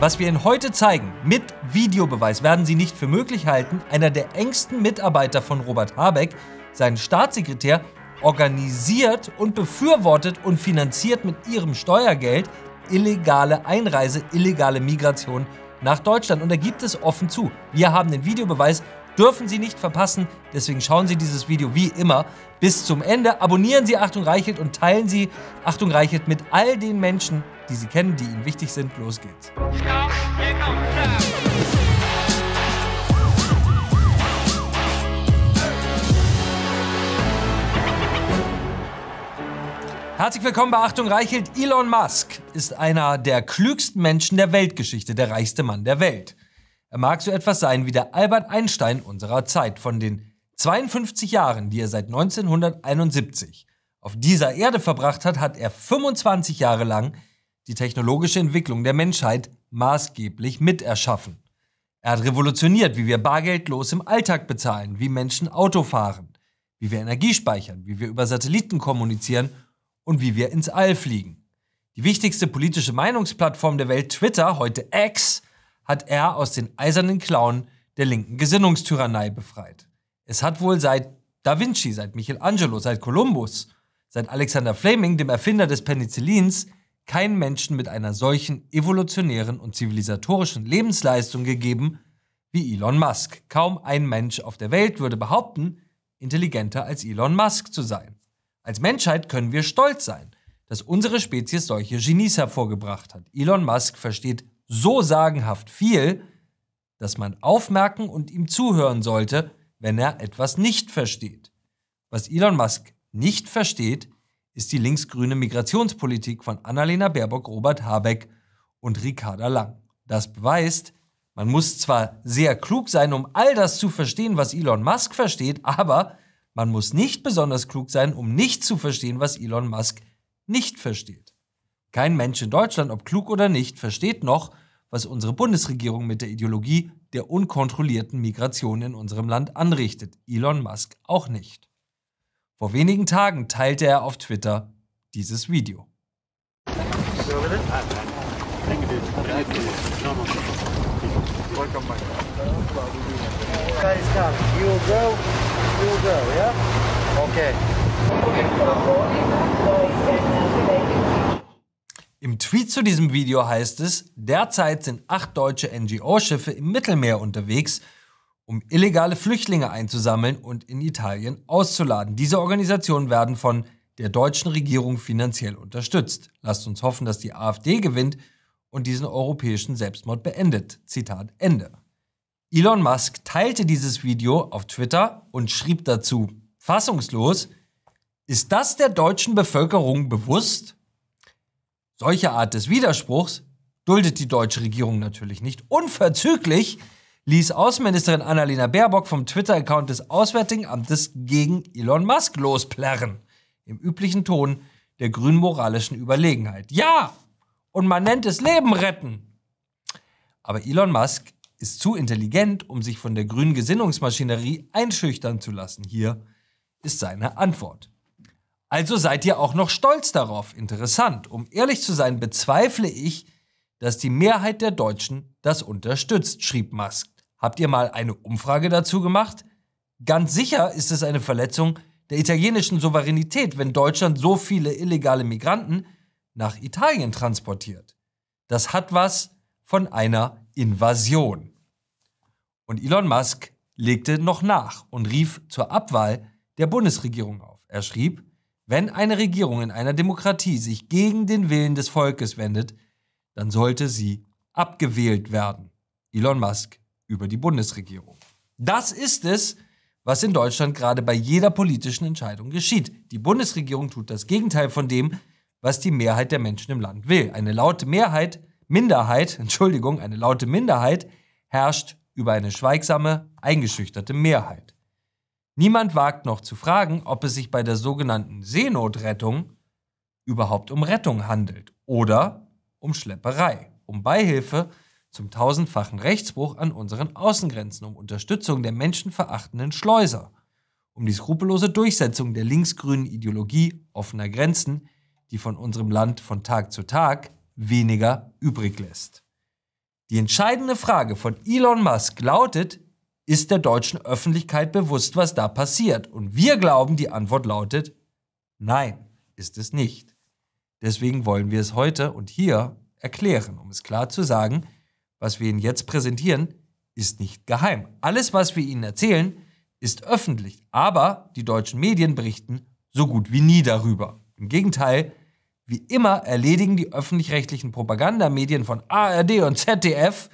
Was wir Ihnen heute zeigen, mit Videobeweis, werden Sie nicht für möglich halten, einer der engsten Mitarbeiter von Robert Habeck, seinen Staatssekretär, organisiert und befürwortet und finanziert mit ihrem Steuergeld illegale Einreise, illegale Migration nach Deutschland. Und er gibt es offen zu. Wir haben den Videobeweis, dürfen Sie nicht verpassen. Deswegen schauen Sie dieses Video wie immer bis zum Ende. Abonnieren Sie Achtung Reichelt und teilen Sie Achtung Reichelt mit all den Menschen, die Sie kennen, die Ihnen wichtig sind. Los geht's. Herzlich willkommen bei Achtung Reichelt. Elon Musk ist einer der klügsten Menschen der Weltgeschichte, der reichste Mann der Welt. Er mag so etwas sein wie der Albert Einstein unserer Zeit. Von den 52 Jahren, die er seit 1971 auf dieser Erde verbracht hat, hat er 25 Jahre lang die technologische Entwicklung der Menschheit maßgeblich miterschaffen. Er hat revolutioniert, wie wir bargeldlos im Alltag bezahlen, wie Menschen Auto fahren, wie wir Energie speichern, wie wir über Satelliten kommunizieren und wie wir ins All fliegen. Die wichtigste politische Meinungsplattform der Welt, Twitter, heute X, hat er aus den eisernen Klauen der linken Gesinnungstyrannei befreit. Es hat wohl seit Da Vinci, seit Michelangelo, seit Kolumbus, seit Alexander Fleming, dem Erfinder des Penicillins, keinen Menschen mit einer solchen evolutionären und zivilisatorischen Lebensleistung gegeben wie Elon Musk. Kaum ein Mensch auf der Welt würde behaupten, intelligenter als Elon Musk zu sein. Als Menschheit können wir stolz sein, dass unsere Spezies solche Genies hervorgebracht hat. Elon Musk versteht so sagenhaft viel, dass man aufmerken und ihm zuhören sollte, wenn er etwas nicht versteht. Was Elon Musk nicht versteht, ist die linksgrüne Migrationspolitik von Annalena Baerbock, Robert Habeck und Ricarda Lang. Das beweist, man muss zwar sehr klug sein, um all das zu verstehen, was Elon Musk versteht, aber man muss nicht besonders klug sein, um nicht zu verstehen, was Elon Musk nicht versteht. Kein Mensch in Deutschland, ob klug oder nicht, versteht noch, was unsere Bundesregierung mit der Ideologie der unkontrollierten Migration in unserem Land anrichtet. Elon Musk auch nicht. Vor wenigen Tagen teilte er auf Twitter dieses Video. Okay. Im Tweet zu diesem Video heißt es, derzeit sind acht deutsche NGO-Schiffe im Mittelmeer unterwegs, um illegale Flüchtlinge einzusammeln und in Italien auszuladen. Diese Organisationen werden von der deutschen Regierung finanziell unterstützt. Lasst uns hoffen, dass die AfD gewinnt und diesen europäischen Selbstmord beendet. Zitat Ende. Elon Musk teilte dieses Video auf Twitter und schrieb dazu, fassungslos, ist das der deutschen Bevölkerung bewusst? Solche Art des Widerspruchs duldet die deutsche Regierung natürlich nicht. Unverzüglich ließ Außenministerin Annalena Baerbock vom Twitter-Account des Auswärtigen Amtes gegen Elon Musk losplärren. Im üblichen Ton der grün moralischen Überlegenheit. Ja! Und man nennt es Leben retten. Aber Elon Musk ist zu intelligent, um sich von der grünen Gesinnungsmaschinerie einschüchtern zu lassen. Hier ist seine Antwort. Also seid ihr auch noch stolz darauf. Interessant. Um ehrlich zu sein, bezweifle ich, dass die Mehrheit der Deutschen das unterstützt, schrieb Musk. Habt ihr mal eine Umfrage dazu gemacht? Ganz sicher ist es eine Verletzung der italienischen Souveränität, wenn Deutschland so viele illegale Migranten nach Italien transportiert. Das hat was von einer Invasion. Und Elon Musk legte noch nach und rief zur Abwahl der Bundesregierung auf. Er schrieb, wenn eine Regierung in einer Demokratie sich gegen den Willen des Volkes wendet, dann sollte sie abgewählt werden. Elon Musk über die Bundesregierung. Das ist es, was in Deutschland gerade bei jeder politischen Entscheidung geschieht. Die Bundesregierung tut das Gegenteil von dem, was die Mehrheit der Menschen im Land will. Eine laute Mehrheit Minderheit, Entschuldigung, eine laute Minderheit herrscht über eine schweigsame, eingeschüchterte Mehrheit. Niemand wagt noch zu fragen, ob es sich bei der sogenannten Seenotrettung überhaupt um Rettung handelt oder um Schlepperei, um Beihilfe zum tausendfachen Rechtsbruch an unseren Außengrenzen, um Unterstützung der menschenverachtenden Schleuser, um die skrupellose Durchsetzung der linksgrünen Ideologie offener Grenzen, die von unserem Land von Tag zu Tag weniger übrig lässt. Die entscheidende Frage von Elon Musk lautet, ist der deutschen Öffentlichkeit bewusst, was da passiert? Und wir glauben, die Antwort lautet, nein, ist es nicht. Deswegen wollen wir es heute und hier erklären, um es klar zu sagen, was wir Ihnen jetzt präsentieren, ist nicht geheim. Alles, was wir Ihnen erzählen, ist öffentlich, aber die deutschen Medien berichten so gut wie nie darüber. Im Gegenteil, wie immer erledigen die öffentlich-rechtlichen Propagandamedien von ARD und ZDF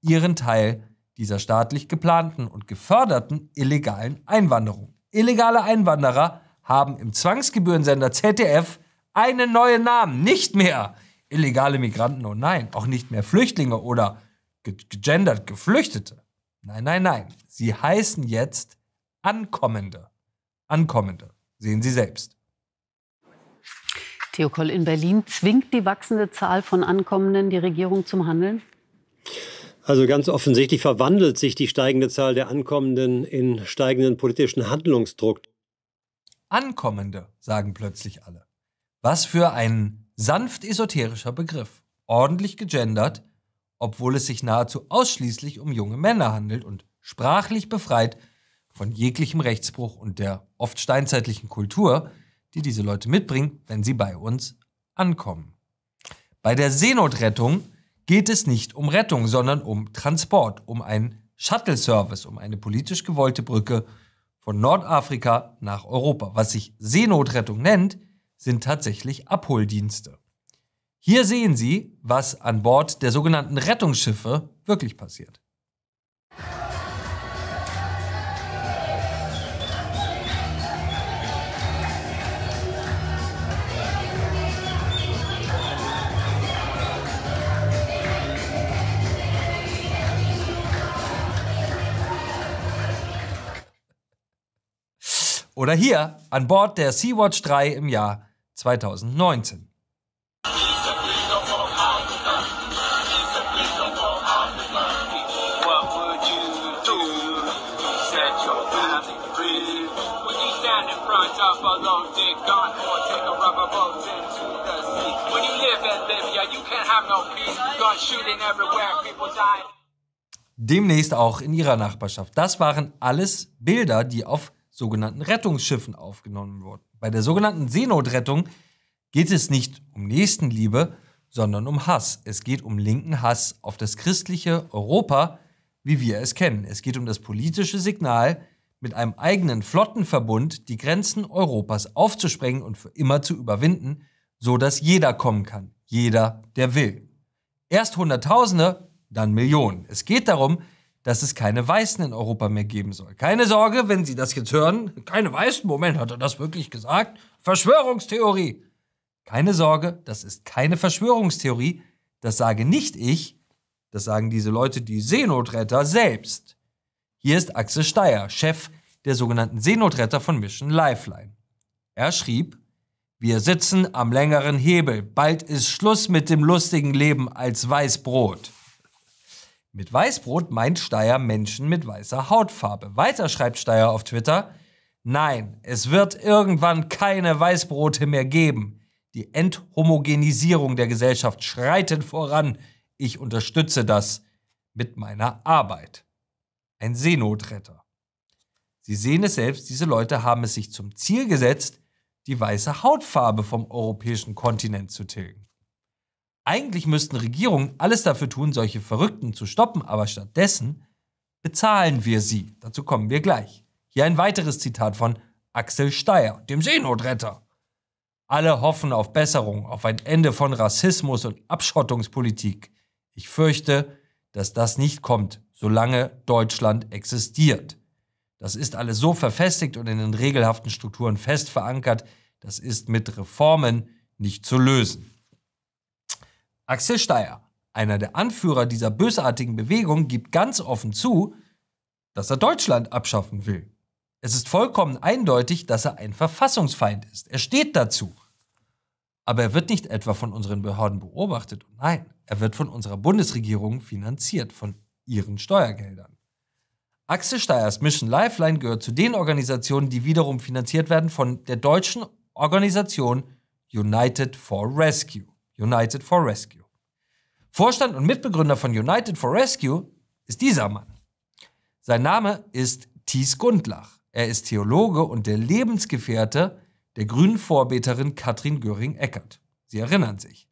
ihren Teil dieser staatlich geplanten und geförderten illegalen Einwanderung. Illegale Einwanderer haben im Zwangsgebührensender ZDF einen neuen Namen, nicht mehr illegale Migranten und nein, auch nicht mehr Flüchtlinge oder gegendert Geflüchtete. Nein, nein, nein. Sie heißen jetzt Ankommende. Ankommende. Sehen Sie selbst. Theo Koll in Berlin. Zwingt die wachsende Zahl von Ankommenden die Regierung zum Handeln? Also ganz offensichtlich verwandelt sich die steigende Zahl der Ankommenden in steigenden politischen Handlungsdruck. Ankommende, sagen plötzlich alle. Was für ein sanft esoterischer Begriff. Ordentlich gegendert, obwohl es sich nahezu ausschließlich um junge Männer handelt und sprachlich befreit von jeglichem Rechtsbruch und der oft steinzeitlichen Kultur, die diese Leute mitbringen, wenn sie bei uns ankommen. Bei der Seenotrettung geht es nicht um Rettung, sondern um Transport, um einen Shuttle-Service, um eine politisch gewollte Brücke von Nordafrika nach Europa. Was sich Seenotrettung nennt, sind tatsächlich Abholdienste. Hier sehen Sie, was an Bord der sogenannten Rettungsschiffe wirklich passiert. Oder hier an Bord der Sea-Watch 3 im Jahr 2019. Demnächst auch in ihrer Nachbarschaft. Das waren alles Bilder, die auf sogenannten Rettungsschiffen aufgenommen wurden. Bei der sogenannten Seenotrettung geht es nicht um Nächstenliebe, sondern um Hass. Es geht um linken Hass auf das christliche Europa, wie wir es kennen. Es geht um das politische Signal, mit einem eigenen Flottenverbund die Grenzen Europas aufzusprengen und für immer zu überwinden, so dass jeder kommen kann. Jeder, der will. Erst Hunderttausende, dann Millionen. Es geht darum, dass es keine Weißen in Europa mehr geben soll. Keine Sorge, wenn Sie das jetzt hören. Keine Weißen. Moment, hat er das wirklich gesagt? Verschwörungstheorie. Keine Sorge, das ist keine Verschwörungstheorie. Das sage nicht ich. Das sagen diese Leute, die Seenotretter selbst. Hier ist Axel Steyer, Chef der sogenannten Seenotretter von Mission Lifeline. Er schrieb, wir sitzen am längeren Hebel. Bald ist Schluss mit dem lustigen Leben als Weißbrot. Mit Weißbrot meint Steyer Menschen mit weißer Hautfarbe. Weiter schreibt Steyer auf Twitter, nein, es wird irgendwann keine Weißbrote mehr geben. Die Enthomogenisierung der Gesellschaft schreitet voran. Ich unterstütze das mit meiner Arbeit. Ein Seenotretter. Sie sehen es selbst, diese Leute haben es sich zum Ziel gesetzt, die weiße Hautfarbe vom europäischen Kontinent zu tilgen. Eigentlich müssten Regierungen alles dafür tun, solche Verrückten zu stoppen, aber stattdessen bezahlen wir sie. Dazu kommen wir gleich. Hier ein weiteres Zitat von Axel Steyer, dem Seenotretter. Alle hoffen auf Besserung, auf ein Ende von Rassismus und Abschottungspolitik. Ich fürchte, dass das nicht kommt, solange Deutschland existiert. Das ist alles so verfestigt und in den regelhaften Strukturen fest verankert, das ist mit Reformen nicht zu lösen. Axel Steyer, einer der Anführer dieser bösartigen Bewegung, gibt ganz offen zu, dass er Deutschland abschaffen will. Es ist vollkommen eindeutig, dass er ein Verfassungsfeind ist. Er steht dazu. Aber er wird nicht etwa von unseren Behörden beobachtet. Nein, er wird von unserer Bundesregierung finanziert, von ihren Steuergeldern. Axel Steyers Mission Lifeline gehört zu den Organisationen, die wiederum finanziert werden von der deutschen Organisation United for Rescue. United for Rescue. Vorstand und Mitbegründer von United for Rescue ist dieser Mann. Sein Name ist Thies Gundlach. Er ist Theologe und der Lebensgefährte der grünen Vorbeterin Katrin Göring-Eckert. Sie erinnern sich.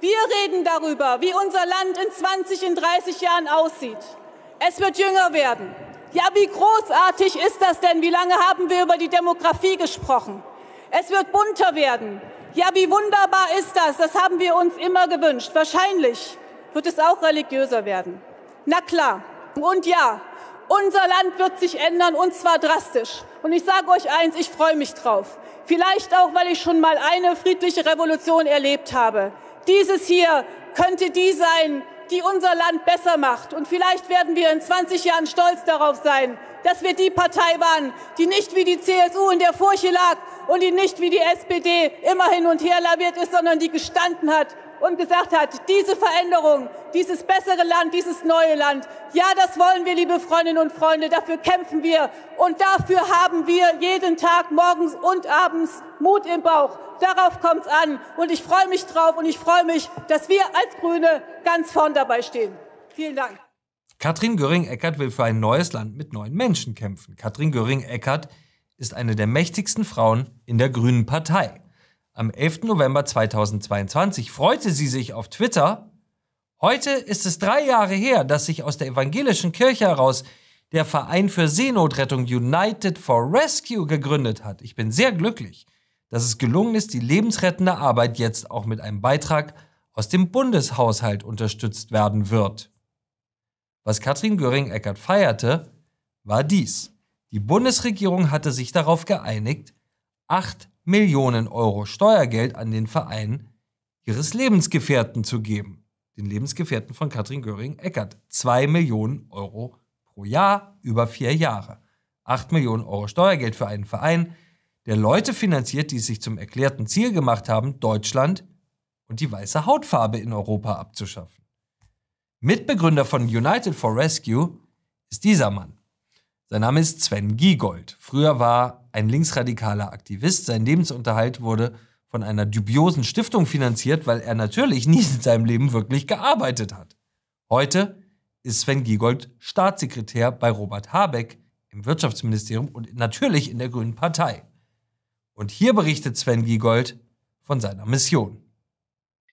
Wir reden darüber, wie unser Land in 20, in 30 Jahren aussieht. Es wird jünger werden. Ja, wie großartig ist das denn? Wie lange haben wir über die Demografie gesprochen? Es wird bunter werden. Ja, wie wunderbar ist das? Das haben wir uns immer gewünscht. Wahrscheinlich wird es auch religiöser werden. Na klar. Und ja, unser Land wird sich ändern und zwar drastisch. Und ich sage euch eins, ich freue mich drauf. Vielleicht auch, weil ich schon mal eine friedliche Revolution erlebt habe. Dieses hier könnte die sein, die unser Land besser macht. Und vielleicht werden wir in 20 Jahren stolz darauf sein, dass wir die Partei waren, die nicht wie die CSU in der Furche lag und die nicht wie die SPD immer hin und her laviert ist, sondern die gestanden hat und gesagt hat, diese Veränderung, dieses bessere Land, dieses neue Land, ja, das wollen wir, liebe Freundinnen und Freunde, dafür kämpfen wir und dafür haben wir jeden Tag morgens und abends Mut im Bauch. Darauf kommt es an und ich freue mich drauf und ich freue mich, dass wir als Grüne ganz vorn dabei stehen. Vielen Dank. Katrin Göring-Eckardt will für ein neues Land mit neuen Menschen kämpfen. Katrin Göring-Eckardt ist eine der mächtigsten Frauen in der Grünen Partei. Am 11. November 2022 freute sie sich auf Twitter. Heute ist es drei Jahre her, dass sich aus der evangelischen Kirche heraus der Verein für Seenotrettung United for Rescue gegründet hat. Ich bin sehr glücklich, dass es gelungen ist, die lebensrettende Arbeit jetzt auch mit einem Beitrag aus dem Bundeshaushalt unterstützt werden wird. Was Katrin Göring-Eckert feierte, war dies. Die Bundesregierung hatte sich darauf geeinigt, 8 Millionen Euro Steuergeld an den Verein ihres Lebensgefährten zu geben. Den Lebensgefährten von Katrin Göring-Eckert. 2 Millionen Euro pro Jahr über vier Jahre. 8 Millionen Euro Steuergeld für einen Verein, der Leute finanziert, die sich zum erklärten Ziel gemacht haben, Deutschland und die weiße Hautfarbe in Europa abzuschaffen. Mitbegründer von United for Rescue ist dieser Mann. Sein Name ist Sven Giegold. Früher war ein linksradikaler Aktivist. Sein Lebensunterhalt wurde von einer dubiosen Stiftung finanziert, weil er natürlich nie in seinem Leben wirklich gearbeitet hat. Heute ist Sven Giegold Staatssekretär bei Robert Habeck im Wirtschaftsministerium und natürlich in der Grünen Partei. Und hier berichtet Sven Giegold von seiner Mission.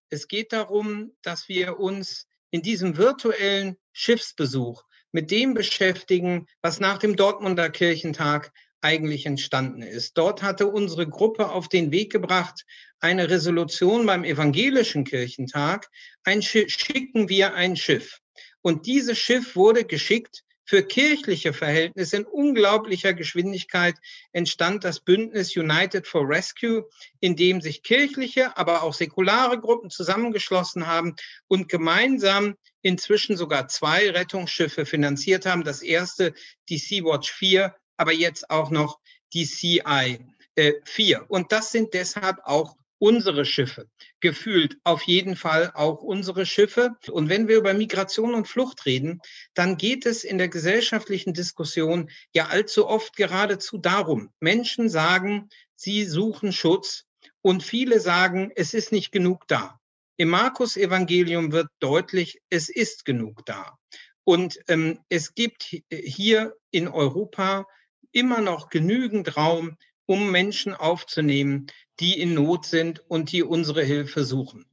Es geht darum, dass wir uns in diesem virtuellen Schiffsbesuch mit dem beschäftigen, was nach dem Dortmunder Kirchentag eigentlich entstanden ist. Dort hatte unsere Gruppe auf den Weg gebracht, eine Resolution beim evangelischen Kirchentag, ein schicken wir ein Schiff. Und dieses Schiff wurde geschickt für kirchliche Verhältnisse in unglaublicher Geschwindigkeit entstand das Bündnis United for Rescue, in dem sich kirchliche, aber auch säkulare Gruppen zusammengeschlossen haben und gemeinsam inzwischen sogar zwei Rettungsschiffe finanziert haben. Das erste, die Sea-Watch 4, aber jetzt auch noch die CI äh, 4. Und das sind deshalb auch unsere Schiffe. Gefühlt auf jeden Fall auch unsere Schiffe. Und wenn wir über Migration und Flucht reden, dann geht es in der gesellschaftlichen Diskussion ja allzu oft geradezu darum. Menschen sagen, sie suchen Schutz und viele sagen, es ist nicht genug da. Im Markus-Evangelium wird deutlich, es ist genug da. Und ähm, es gibt hier in Europa immer noch genügend Raum, um Menschen aufzunehmen, die in Not sind und die unsere Hilfe suchen.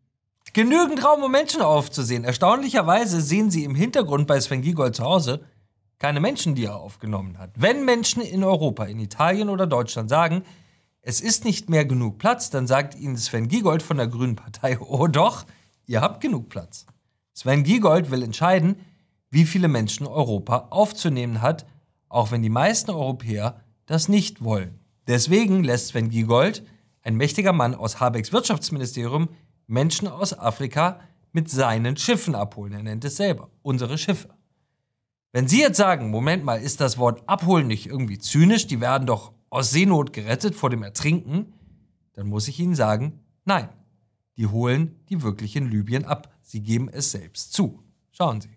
Genügend Raum, um Menschen aufzusehen. Erstaunlicherweise sehen Sie im Hintergrund bei Sven Giegold zu Hause keine Menschen, die er aufgenommen hat. Wenn Menschen in Europa, in Italien oder Deutschland sagen, es ist nicht mehr genug Platz, dann sagt Ihnen Sven Giegold von der Grünen Partei, oh doch, ihr habt genug Platz. Sven Giegold will entscheiden, wie viele Menschen Europa aufzunehmen hat, auch wenn die meisten Europäer das nicht wollen. Deswegen lässt Sven Giegold ein mächtiger Mann aus Habecks Wirtschaftsministerium Menschen aus Afrika mit seinen Schiffen abholen. Er nennt es selber unsere Schiffe. Wenn Sie jetzt sagen, Moment mal, ist das Wort abholen nicht irgendwie zynisch, die werden doch aus Seenot gerettet vor dem Ertrinken, dann muss ich Ihnen sagen, nein, die holen die wirklich in Libyen ab. Sie geben es selbst zu. Schauen Sie.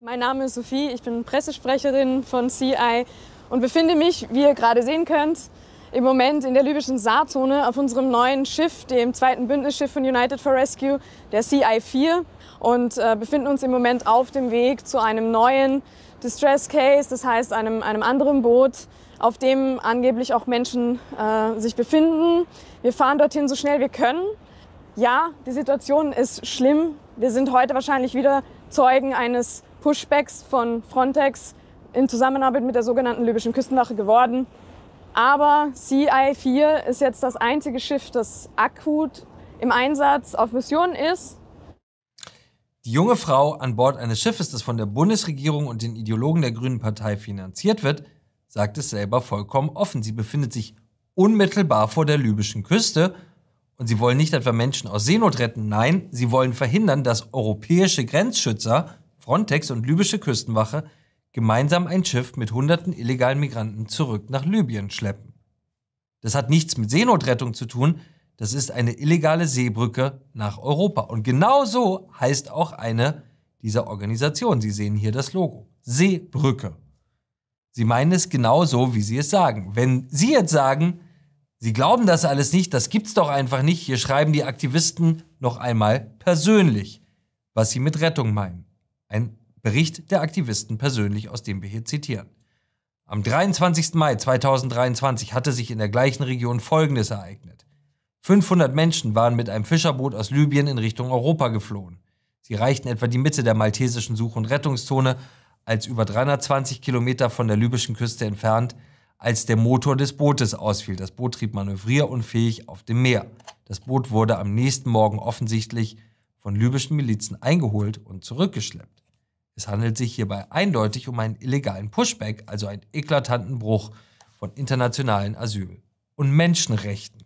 Mein Name ist Sophie, ich bin Pressesprecherin von CI und befinde mich, wie ihr gerade sehen könnt, im Moment in der libyschen Saarzone auf unserem neuen Schiff, dem zweiten Bündnisschiff von United for Rescue, der CI-4 und äh, befinden uns im Moment auf dem Weg zu einem neuen Distress Case, das heißt einem, einem anderen Boot, auf dem angeblich auch Menschen äh, sich befinden. Wir fahren dorthin so schnell wir können. Ja, die Situation ist schlimm. Wir sind heute wahrscheinlich wieder Zeugen eines Pushbacks von Frontex in Zusammenarbeit mit der sogenannten libyschen Küstenwache geworden. Aber CI-4 ist jetzt das einzige Schiff, das akut im Einsatz auf Mission ist. Die junge Frau an Bord eines Schiffes, das von der Bundesregierung und den Ideologen der Grünen Partei finanziert wird, sagt es selber vollkommen offen. Sie befindet sich unmittelbar vor der libyschen Küste und sie wollen nicht etwa Menschen aus Seenot retten, nein, sie wollen verhindern, dass europäische Grenzschützer, Frontex und libysche Küstenwache gemeinsam ein Schiff mit hunderten illegalen Migranten zurück nach Libyen schleppen. Das hat nichts mit Seenotrettung zu tun, das ist eine illegale Seebrücke nach Europa. Und genau so heißt auch eine dieser Organisationen. Sie sehen hier das Logo. Seebrücke. Sie meinen es genau so, wie Sie es sagen. Wenn Sie jetzt sagen, Sie glauben das alles nicht, das gibt's doch einfach nicht, hier schreiben die Aktivisten noch einmal persönlich, was sie mit Rettung meinen. Ein Bericht der Aktivisten persönlich, aus dem wir hier zitieren. Am 23. Mai 2023 hatte sich in der gleichen Region Folgendes ereignet. 500 Menschen waren mit einem Fischerboot aus Libyen in Richtung Europa geflohen. Sie erreichten etwa die Mitte der maltesischen Such- und Rettungszone als über 320 Kilometer von der libyschen Küste entfernt, als der Motor des Bootes ausfiel. Das Boot trieb manövrierunfähig auf dem Meer. Das Boot wurde am nächsten Morgen offensichtlich von libyschen Milizen eingeholt und zurückgeschleppt. Es handelt sich hierbei eindeutig um einen illegalen Pushback, also einen eklatanten Bruch von internationalen Asyl- und Menschenrechten.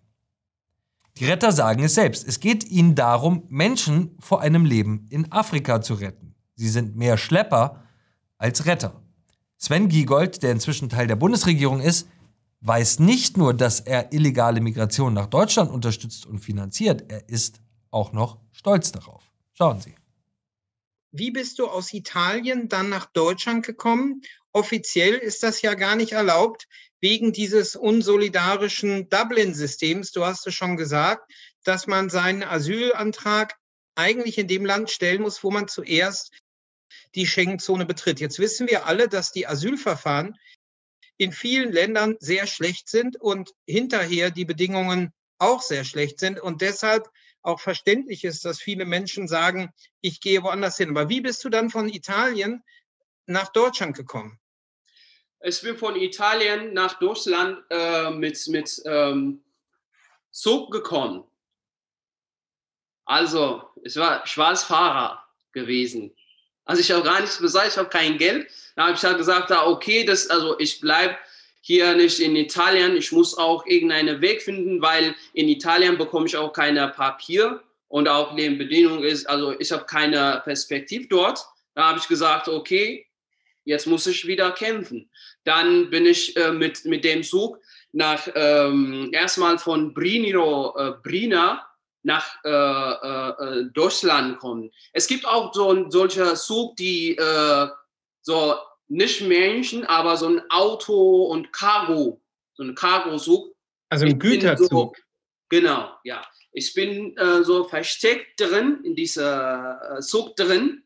Die Retter sagen es selbst. Es geht ihnen darum, Menschen vor einem Leben in Afrika zu retten. Sie sind mehr Schlepper als Retter. Sven Giegold, der inzwischen Teil der Bundesregierung ist, weiß nicht nur, dass er illegale Migration nach Deutschland unterstützt und finanziert, er ist auch noch stolz darauf. Schauen Sie. Wie bist du aus Italien dann nach Deutschland gekommen? Offiziell ist das ja gar nicht erlaubt, wegen dieses unsolidarischen Dublin-Systems. Du hast es schon gesagt, dass man seinen Asylantrag eigentlich in dem Land stellen muss, wo man zuerst die Schengen-Zone betritt. Jetzt wissen wir alle, dass die Asylverfahren in vielen Ländern sehr schlecht sind und hinterher die Bedingungen auch sehr schlecht sind und deshalb auch verständlich ist, dass viele Menschen sagen, ich gehe woanders hin. Aber wie bist du dann von Italien nach Deutschland gekommen? Ich bin von Italien nach Deutschland äh, mit, mit ähm, Zug gekommen. Also, ich war Schwarzfahrer gewesen. Also ich habe gar nichts gesagt, ich habe kein Geld. Da habe ich halt gesagt, ah, okay, das, also ich bleibe hier nicht in Italien. Ich muss auch irgendeinen Weg finden, weil in Italien bekomme ich auch keine Papier und auch Nebenbedingungen ist, also ich habe keine Perspektive dort. Da habe ich gesagt, okay, jetzt muss ich wieder kämpfen. Dann bin ich äh, mit, mit dem Zug nach ähm, erstmal von Briniro, äh, Brina nach äh, äh, äh, Deutschland kommen. Es gibt auch so solcher Zug, die äh, so nicht Menschen, aber so ein Auto und Cargo, so ein Cargo-Zug. Also ein Güterzug. So, genau, ja. Ich bin äh, so versteckt drin, in dieser äh, Zug drin.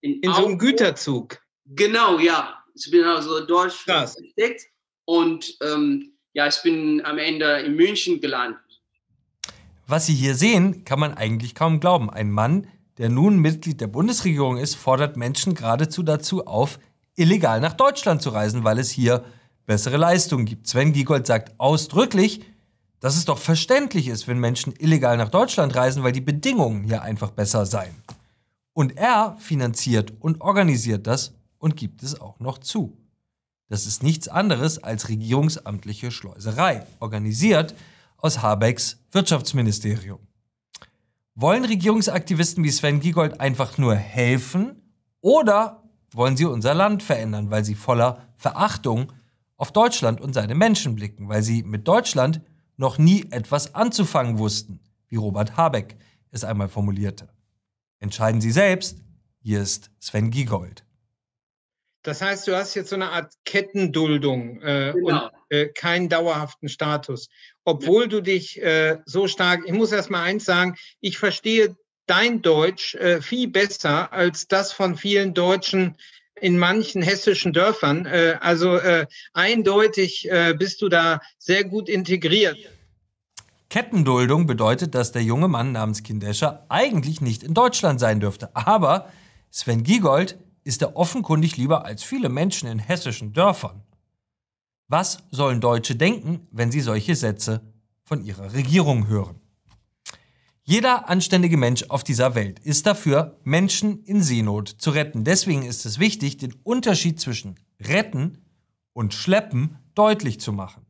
In, in so einem Güterzug. Genau, ja. Ich bin also dort Krass. versteckt und ähm, ja, ich bin am Ende in München gelandet. Was Sie hier sehen, kann man eigentlich kaum glauben. Ein Mann, der nun Mitglied der Bundesregierung ist, fordert Menschen geradezu dazu auf, illegal nach Deutschland zu reisen, weil es hier bessere Leistungen gibt. Sven Giegold sagt ausdrücklich, dass es doch verständlich ist, wenn Menschen illegal nach Deutschland reisen, weil die Bedingungen hier einfach besser seien. Und er finanziert und organisiert das und gibt es auch noch zu. Das ist nichts anderes als regierungsamtliche Schleuserei, organisiert aus Habecks Wirtschaftsministerium. Wollen Regierungsaktivisten wie Sven Giegold einfach nur helfen oder wollen sie unser Land verändern, weil sie voller Verachtung auf Deutschland und seine Menschen blicken, weil sie mit Deutschland noch nie etwas anzufangen wussten, wie Robert Habeck es einmal formulierte. Entscheiden Sie selbst, hier ist Sven Giegold. Das heißt, du hast jetzt so eine Art Kettenduldung äh, genau. und äh, keinen dauerhaften Status. Obwohl ja. du dich äh, so stark, ich muss erst mal eins sagen, ich verstehe dein Deutsch äh, viel besser als das von vielen Deutschen in manchen hessischen Dörfern. Äh, also äh, eindeutig bist du da sehr gut integriert. Kettenduldung bedeutet, dass der junge Mann namens Kindescher eigentlich nicht in Deutschland sein dürfte. Aber Sven Giegold ist er offenkundig lieber als viele Menschen in hessischen Dörfern. Was sollen Deutsche denken, wenn sie solche Sätze von ihrer Regierung hören? Jeder anständige Mensch auf dieser Welt ist dafür, Menschen in Seenot zu retten. Deswegen ist es wichtig, den Unterschied zwischen retten und schleppen deutlich zu machen.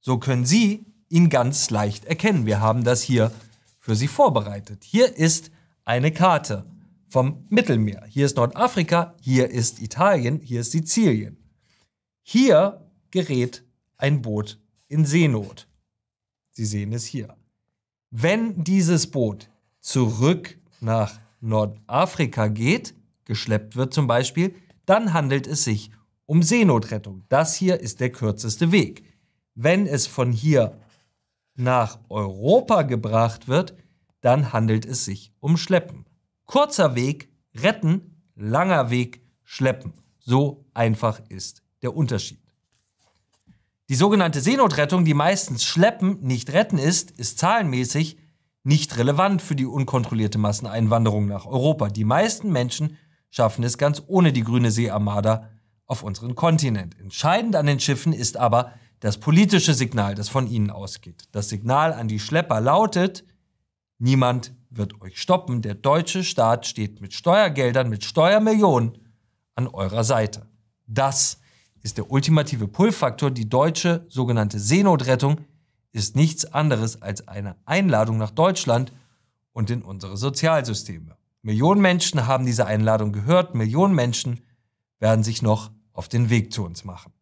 So können Sie ihn ganz leicht erkennen. Wir haben das hier für Sie vorbereitet. Hier ist eine Karte vom Mittelmeer. Hier ist Nordafrika, hier ist Italien, hier ist Sizilien. Hier gerät ein Boot in Seenot. Sie sehen es hier. Wenn dieses Boot zurück nach Nordafrika geht, geschleppt wird zum Beispiel, dann handelt es sich um Seenotrettung. Das hier ist der kürzeste Weg. Wenn es von hier nach Europa gebracht wird, dann handelt es sich um Schleppen. Kurzer Weg retten, langer Weg schleppen. So einfach ist der Unterschied. Die sogenannte Seenotrettung, die meistens schleppen, nicht retten ist, ist zahlenmäßig nicht relevant für die unkontrollierte Masseneinwanderung nach Europa. Die meisten Menschen schaffen es ganz ohne die grüne Seearmada auf unseren Kontinent. Entscheidend an den Schiffen ist aber das politische Signal, das von ihnen ausgeht. Das Signal an die Schlepper lautet, niemand wird euch stoppen. Der deutsche Staat steht mit Steuergeldern, mit Steuermillionen an eurer Seite. Das ist der ultimative Pull-Faktor. Die deutsche sogenannte Seenotrettung ist nichts anderes als eine Einladung nach Deutschland und in unsere Sozialsysteme. Millionen Menschen haben diese Einladung gehört. Millionen Menschen werden sich noch auf den Weg zu uns machen.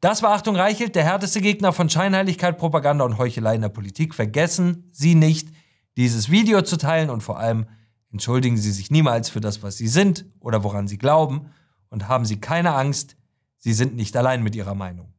Das war Achtung Reichelt, der härteste Gegner von Scheinheiligkeit, Propaganda und Heuchelei in der Politik. Vergessen Sie nicht, dieses Video zu teilen und vor allem entschuldigen Sie sich niemals für das, was Sie sind oder woran Sie glauben und haben Sie keine Angst, Sie sind nicht allein mit Ihrer Meinung.